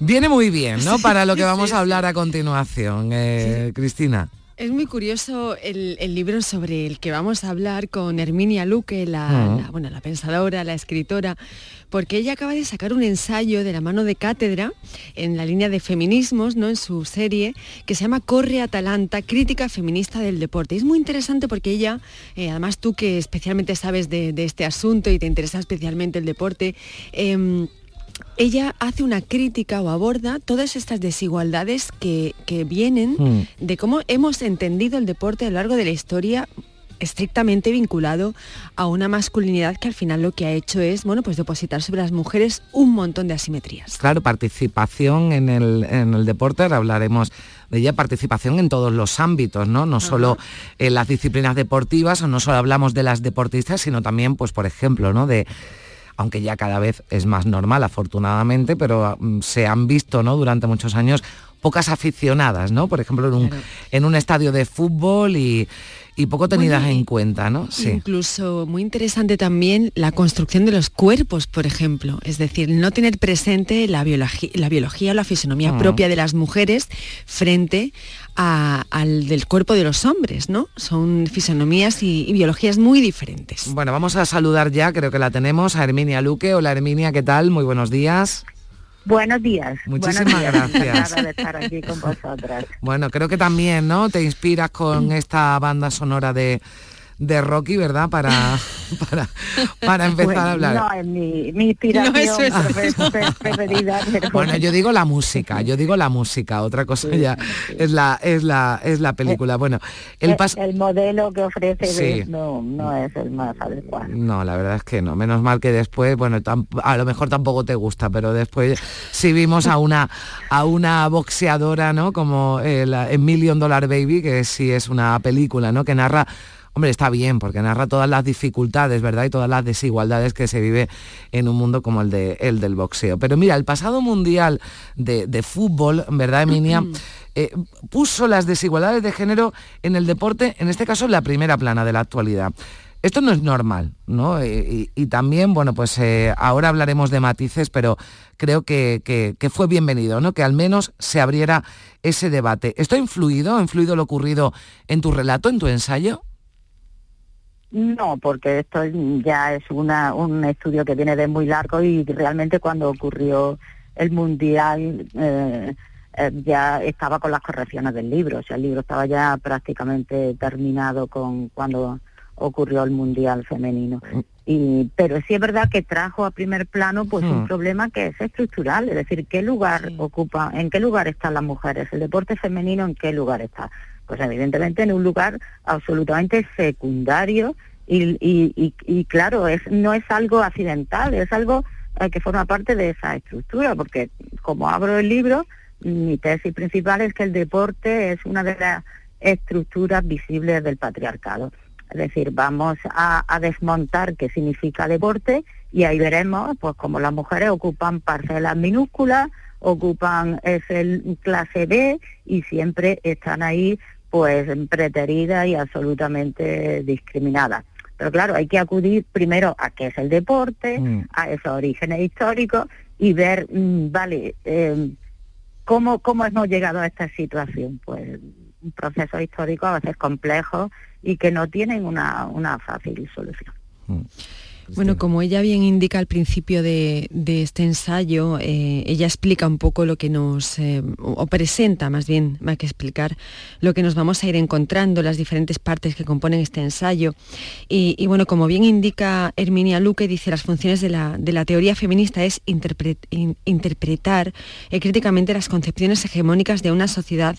viene muy bien, ¿no? Para lo que vamos a hablar a continuación, eh, Cristina. Es muy curioso el, el libro sobre el que vamos a hablar con Herminia Luque, la, la- bueno, la pensadora, la escritora, porque ella acaba de sacar un ensayo de la mano de cátedra en la línea de feminismos, ¿no? En su serie, que se llama Corre Atalanta, crítica feminista del deporte. Es muy interesante porque ella, eh, además tú que especialmente sabes de, de este asunto y te interesa especialmente el deporte, em, ella hace una crítica o aborda todas estas desigualdades que, que vienen Mm. de cómo hemos entendido el deporte a lo largo de la historia estrictamente vinculado a una masculinidad que al final lo que ha hecho es, bueno, pues depositar sobre las mujeres un montón de asimetrías. Claro, participación en el, en el deporte, ahora hablaremos de ella, participación en todos los ámbitos, ¿no? No solo en las disciplinas deportivas, o no solo hablamos de las deportistas, sino también, pues, por ejemplo, ¿no? De aunque ya cada vez es más normal, afortunadamente, pero mm, se han visto, ¿no? Durante muchos años pocas aficionadas, ¿no? Por ejemplo, en un, en un estadio de fútbol y, y poco tenidas Bueno, en cuenta, ¿no? Sí. Incluso muy interesante también la construcción de los cuerpos, por ejemplo. Es decir, no tener presente la, biologi- la biología o la fisonomía Ah. propia de las mujeres frente a- al del cuerpo de los hombres, ¿no? Son fisonomías y, y biologías muy diferentes. Bueno, vamos a saludar ya, creo que la tenemos, a Herminia Luque. Hola Herminia, ¿qué tal? Muy buenos días. Buenos días. Muchísimas buenos días. gracias. Encantada de estar aquí con vosotras. Bueno, creo que también, ¿no? Te inspiras con esta banda sonora de, de Rocky, ¿verdad? Para, para, para empezar Bueno, a hablar. No es mi, mi inspiración No, eso es- preferida, pero Bueno, yo digo la música, yo digo la música, otra cosa ya es la es la es la película. Bueno, el el, el modelo que ofrece Sí. no, no es el más adecuado. no, la verdad es que no. Menos mal que después, bueno, a lo mejor tampoco te gusta, pero después sí vimos a una a una boxeadora, ¿no? Como el, el Million Dollar Baby, que sí es una película, ¿no? Que narra Hombre, está bien, porque narra todas las dificultades, ¿verdad? Y todas las desigualdades que se vive en un mundo como el, de, el del boxeo. Pero mira, el pasado mundial de, de fútbol, ¿verdad, Emilia? Eh, puso las desigualdades de género en el deporte, en este caso en la primera plana de la actualidad. Esto no es normal, ¿no? Eh, Y, y también, bueno, pues eh, ahora hablaremos de matices, pero creo que, que- que fue bienvenido, ¿no? Que al menos se abriera ese debate. ¿Esto ha influido, ha influido lo ocurrido en tu relato, en tu ensayo? No, porque esto ya es una, un estudio que viene de muy largo y realmente cuando ocurrió el Mundial eh, eh, ya estaba con las correcciones del libro, o sea, el libro estaba ya prácticamente terminado con cuando ocurrió el Mundial femenino. Y, pero sí es verdad que trajo a primer plano pues un Hmm. problema que es estructural, es decir, qué lugar ocupa, en qué lugar están las mujeres, el deporte femenino en qué lugar está. Pues evidentemente en un lugar absolutamente secundario y, y, y- claro, es, no es algo accidental, es algo eh, que forma parte de esa estructura, porque como abro el libro, mi tesis principal es que el deporte es una de las estructuras visibles del patriarcado. Es decir, vamos a, a desmontar qué significa deporte y ahí veremos pues como las mujeres ocupan parcelas minúsculas, ocupan ese clase B y siempre están ahí pues preteridas y absolutamente discriminadas. Pero claro, hay que acudir primero a qué es el deporte, a esos orígenes históricos y ver, mm, vale, eh, ¿cómo, ¿cómo hemos llegado a esta situación? Pues un proceso histórico a veces complejo y que no tienen una, una fácil solución. Bueno, como ella bien indica al principio de, de este ensayo, eh, ella explica un poco lo que nos, eh, o presenta más bien, más que explicar, lo que nos vamos a ir encontrando, las diferentes partes que componen este ensayo. Y, y bueno, como bien indica Herminia Luque, dice, las funciones de la, de la teoría feminista es interpre- in- interpretar eh, críticamente las concepciones hegemónicas de una sociedad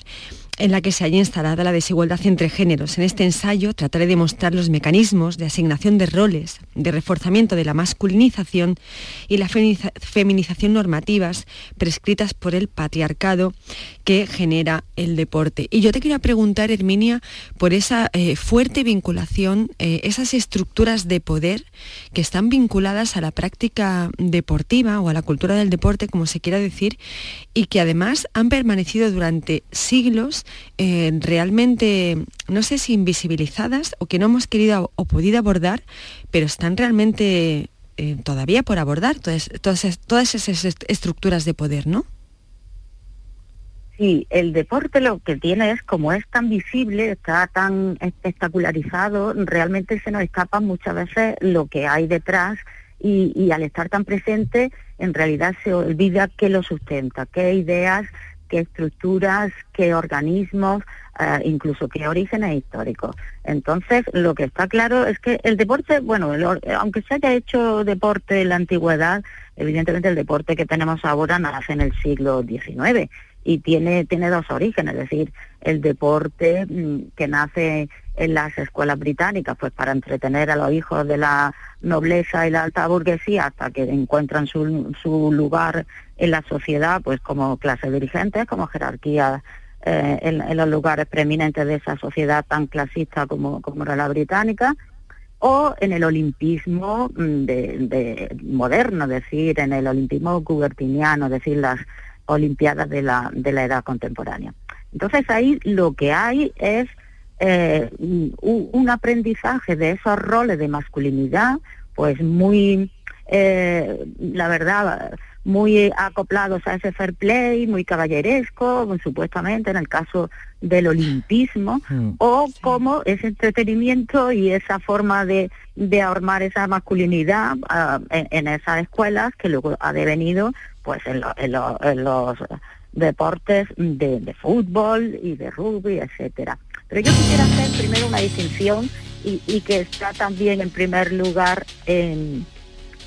en la que se haya instalada la desigualdad entre géneros. En este ensayo trataré de mostrar los mecanismos de asignación de roles, de reforzamiento de la masculinización y la feminiza- feminización normativas prescritas por el patriarcado que genera el deporte. Y yo te quería preguntar, Herminia, por esa eh, fuerte vinculación, eh, esas estructuras de poder que están vinculadas a la práctica deportiva o a la cultura del deporte, como se quiera decir, y que además han permanecido durante siglos eh, realmente, no sé si invisibilizadas o que no hemos querido o podido abordar, pero están realmente eh, todavía por abordar todas, todas, todas esas est- estructuras de poder, ¿no? Sí, el deporte lo que tiene es, como es tan visible, está tan espectacularizado, realmente se nos escapa muchas veces lo que hay detrás y, y al estar tan presente, en realidad se olvida qué lo sustenta, qué ideas qué estructuras, qué organismos, eh, incluso qué orígenes históricos. Entonces, lo que está claro es que el deporte, bueno, el- aunque se haya hecho deporte en la antigüedad, evidentemente el deporte que tenemos ahora nace en el siglo XIX y tiene, tiene dos orígenes, es decir, el deporte mm, que nace en las escuelas británicas, pues para entretener a los hijos de la nobleza y la alta burguesía hasta que encuentran su, su lugar en la sociedad, pues como clase dirigentes, como jerarquía eh, en, en los lugares preeminentes de esa sociedad tan clasista como, como era la británica, o en el olimpismo mm, de, de moderno, es decir, en el olimpismo cubertiniano, es decir, las olimpiadas de la, de la edad contemporánea. Entonces ahí lo que hay es eh, un, un aprendizaje de esos roles de masculinidad, pues muy, eh, la verdad, muy acoplados a ese fair play, muy caballeresco, pues, supuestamente en el caso del olimpismo, o como ese entretenimiento y esa forma de, de armar esa masculinidad ah, en, en esas escuelas que luego ha devenido pues en, lo- en lo- en los deportes de, de fútbol y de rugby, etcétera. Pero yo quisiera hacer primero una distinción y, y que está también en primer lugar en,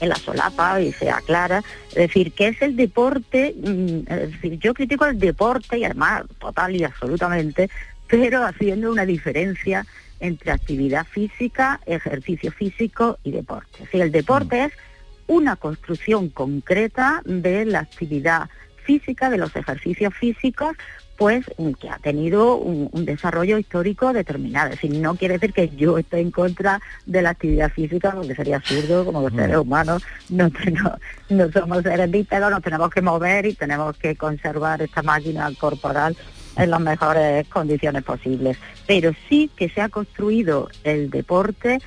en la solapa y se aclara, es decir, que es el deporte, mm, es decir, yo critico el deporte y además total y absolutamente, pero haciendo una diferencia entre actividad física, ejercicio físico y deporte. Es decir, el deporte es una construcción concreta de la actividad física, de los ejercicios físicos, pues mm, que ha tenido un, un desarrollo histórico determinado. Es decir, no quiere decir que yo esté en contra de la actividad física, porque sería absurdo, como los seres humanos no, tengo- no somos seres bípedos, nos tenemos que mover y tenemos que conservar esta máquina corporal en las mejores condiciones posibles. Pero sí que se ha construido el deporte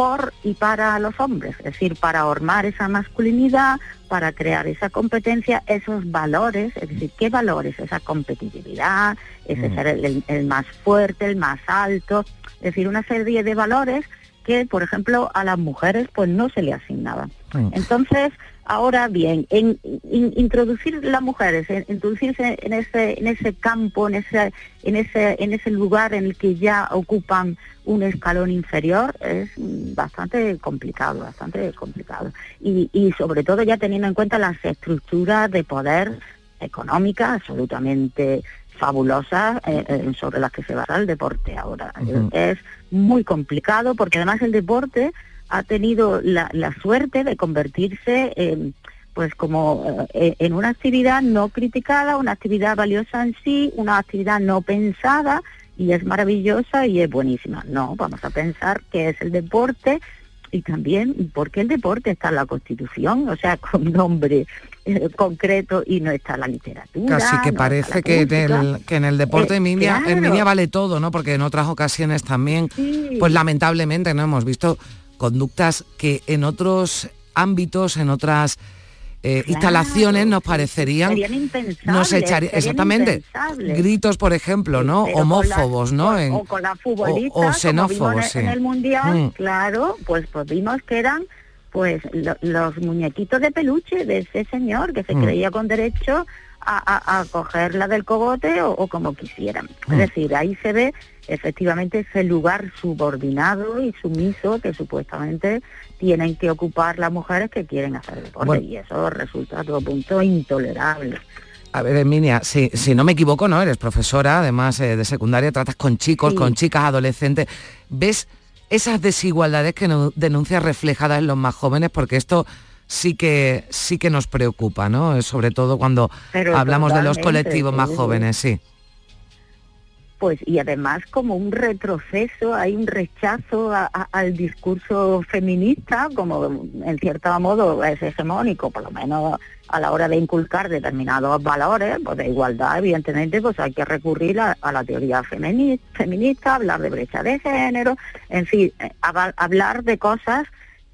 por y para los hombres, es decir, para formar esa masculinidad, para crear esa competencia, esos valores, es decir, ¿qué valores? Esa competitividad, ese Mm. ser el, más fuerte, el más alto, es decir, una serie de valores que, por ejemplo, a las mujeres pues no se le asignaban. Entonces, ahora bien, en, in- introducir las mujeres, en- introducirse en ese, en ese campo, en ese, en ese, en ese lugar en el que ya ocupan un escalón inferior es bastante complicado, bastante complicado. Y, y sobre todo ya teniendo en cuenta las estructuras de poder económicas absolutamente fabulosas eh, eh, sobre las que se basa el deporte ahora. Es muy complicado porque además el deporte ha tenido la, la suerte de convertirse en pues como eh, en una actividad no criticada, una actividad valiosa en sí, una actividad no pensada y es maravillosa y es buenísima. No, vamos a pensar que es el deporte y también por qué el deporte está en la Constitución, o sea, con nombre eh, concreto y no está en la literatura. Casi que no parece que en, el, que en el deporte Eh, Emilia, claro. Emilia vale todo, ¿no? Porque en otras ocasiones también, Sí. pues lamentablemente no hemos visto conductas que en otros ámbitos, en otras eh, instalaciones nos parecerían nos echaría serían exactamente gritos por ejemplo no Pero homófobos la- no o- En- o con la futbolista, o como xenófobos, en- sí. en el mundial, Mm. claro, pues, pues vimos que eran pues lo- los muñequitos de peluche de ese señor que se Mm. creía con derecho a, a- a cogerla del cogote o, o como quisieran. Mm. Es decir, ahí se ve efectivamente ese lugar subordinado y sumiso que supuestamente tienen que ocupar las mujeres que quieren hacer deporte Bueno. y eso resulta a todo punto intolerable. A ver, Emilia, si, si no me equivoco, ¿no? Eres profesora, además eh, de secundaria, tratas con chicos, Sí. con chicas, adolescentes. ¿Ves esas desigualdades que no- denuncias reflejadas en los más jóvenes? Porque esto sí que sí que nos preocupa, ¿no? Eh, Sobre todo cuando Pero hablamos de los colectivos más jóvenes, sí. Pues y además como un retroceso, hay un rechazo a- al discurso feminista, como en cierto modo es hegemónico, por lo menos a la hora de inculcar determinados valores, pues de igualdad, evidentemente, pues hay que recurrir a, la teoría femini- feminista, hablar de brecha de género, en fin, eh, hab- hablar de cosas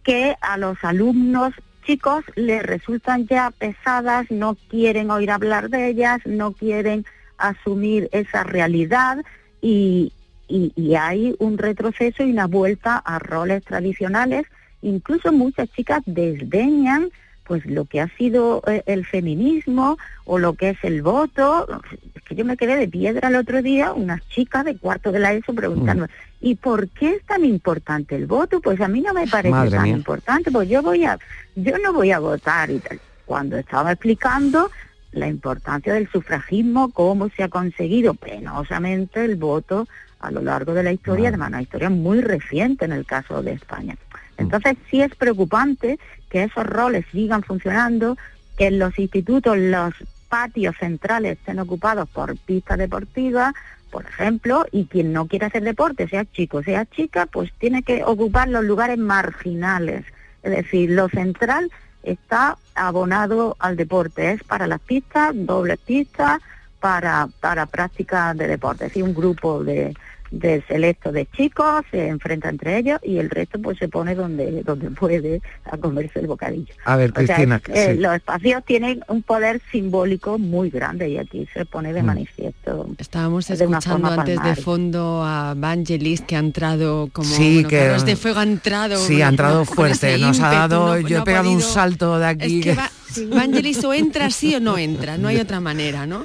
que a los alumnos chicos les resultan ya pesadas, no quieren oír hablar de ellas, no quieren asumir esa realidad y, y- y hay un retroceso y una vuelta a roles tradicionales. Incluso muchas chicas desdeñan pues lo que ha sido eh, el feminismo o lo que es el voto. Es que yo me quedé de piedra el otro día, unas chicas de cuarto de la ESO preguntando, ¿y por qué es tan importante el voto? Pues a mí no me parece Madre tan mía. importante, pues yo voy a, yo no voy a votar y tal. Cuando estaba explicando la importancia del sufragismo, cómo se ha conseguido penosamente el voto a lo largo de la historia, además una historia muy reciente en el caso de España. Entonces sí es preocupante que esos roles sigan funcionando, que en los institutos los patios centrales estén ocupados por pistas deportivas, por ejemplo, y quien no quiere hacer deporte, sea chico, sea chica, pues tiene que ocupar los lugares marginales. Es decir, lo central está abonado al deporte, es para las pistas, dobles pistas, para, para prácticas de deporte. Es decir, un grupo de, de selecto de chicos se enfrenta entre ellos y el resto pues se pone donde, donde puede a comerse el bocadillo. A ver, O sea, Cristina, eh, los espacios tienen un poder simbólico muy grande y aquí se pone de Mm. manifiesto. Estábamos de escuchando antes de fondo a Vangelis que ha entrado como Sí, bueno, que- de Fuego ha entrado. Sí, ha entrado fuerte, nos ha dado, no- yo no he ha pegado un salto de aquí. Es que va- Vangelis o entra sí o no entra, no hay otra manera, ¿no?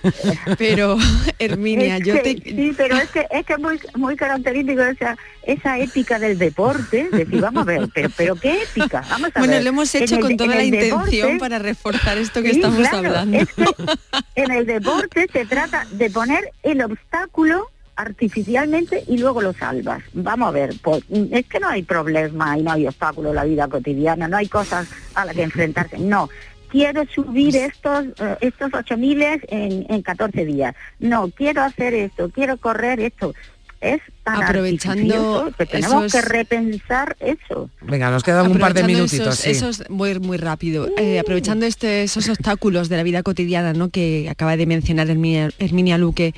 Pero, Herminia, Es yo que- te... Sí, pero es que es que es muy, muy característico esa, esa épica del deporte, decir, vamos a ver, pero, pero qué épica, vamos a Bueno, ver. lo hemos hecho con toda la intención deporte- para reforzar esto que Sí, estamos claro, hablando. es que en el deporte se trata de poner el obstáculo artificialmente y luego lo salvas. Vamos a ver, pues, es que no hay problema y no hay obstáculo en la vida cotidiana, no hay cosas a las que enfrentarse, no. Quiero subir estos eh, estos ocho miles en, en 14 días. No, quiero hacer esto, quiero correr esto. Es tan Aprovechando que tenemos esos- que repensar eso. Venga, nos quedan un par de minutitos, esos, sí. esos- muy, muy rápido. Eh, aprovechando este, esos obstáculos de la vida cotidiana ¿no? que acaba de mencionar Herminia, Herminia Luque,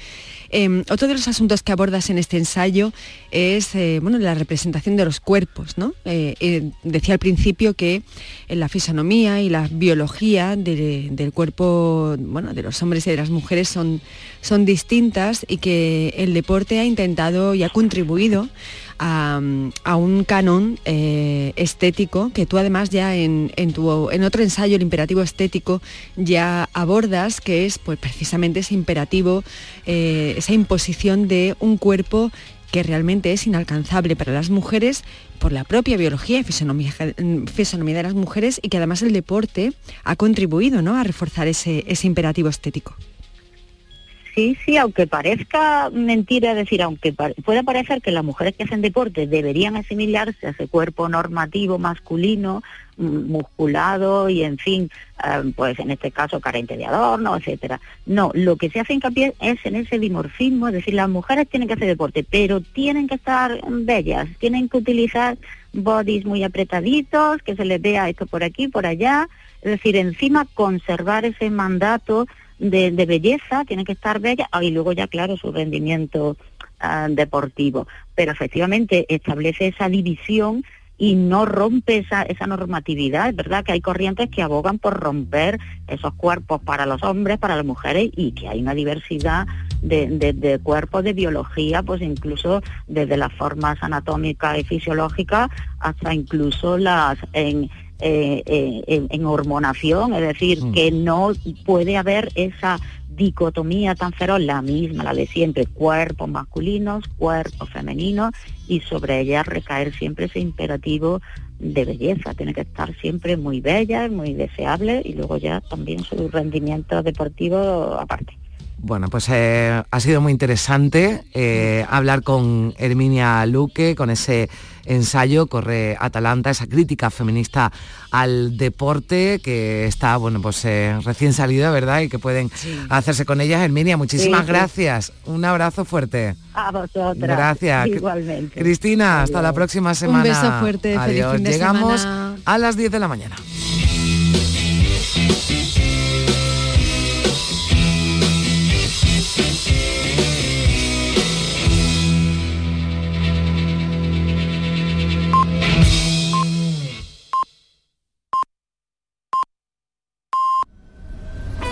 eh, otro de los asuntos que abordas en este ensayo es eh, bueno, la representación de los cuerpos. ¿no? Eh, eh, decía al principio que en la fisonomía y la biología de- del cuerpo bueno, de los hombres y de las mujeres son, son distintas y que el deporte ha intentado y ha contribuido a, un canon eh, estético que tú además ya en, en tu, en otro ensayo, el imperativo estético, ya abordas, que es pues, precisamente ese imperativo, eh, esa imposición de un cuerpo que realmente es inalcanzable para las mujeres por la propia biología y fisonomía, fisonomía de las mujeres y que además el deporte ha contribuido ¿no? a reforzar ese, ese imperativo estético. Sí, sí, aunque parezca mentira, decir, aunque pa- pueda parecer que las mujeres que hacen deporte deberían asimilarse a ese cuerpo normativo masculino, musculado y, en fin, eh, pues en este caso carente de adorno, etcétera. No, lo que se hace hincapié es en ese dimorfismo, es decir, las mujeres tienen que hacer deporte, pero tienen que estar bellas, tienen que utilizar bodies muy apretaditos, que se les vea esto por aquí, por allá, es decir, encima conservar ese mandato de, belleza, tiene que estar bella, ah, y luego ya, claro, su rendimiento ah, deportivo. Pero efectivamente establece esa división y no rompe esa, esa normatividad. Es verdad que hay corrientes que abogan por romper esos cuerpos para los hombres, para las mujeres, y que hay una diversidad de, de- de cuerpos, de biología, pues incluso desde las formas anatómicas y fisiológicas hasta incluso las en, eh, eh, en, en hormonación, es decir, que no puede haber esa dicotomía tan feroz, la misma, la de siempre, cuerpos masculinos, cuerpos femeninos, y sobre ella recaer siempre ese imperativo de belleza, tiene que estar siempre muy bella, muy deseable, y luego ya también su rendimiento deportivo aparte. Bueno, pues eh, ha sido muy interesante eh, hablar con Herminia Luque, con ese ensayo Corre Atalanta, esa crítica feminista al deporte que está, bueno, pues eh, recién salida, ¿verdad? Y que pueden hacerse con ellas. Herminia, muchísimas Sí, sí. gracias. Un abrazo fuerte. A vosotras. Gracias. Igualmente. Cristina, hasta la próxima semana. beso fuerte, feliz Adiós. fin de Llegamos semana. a las 10 de la mañana.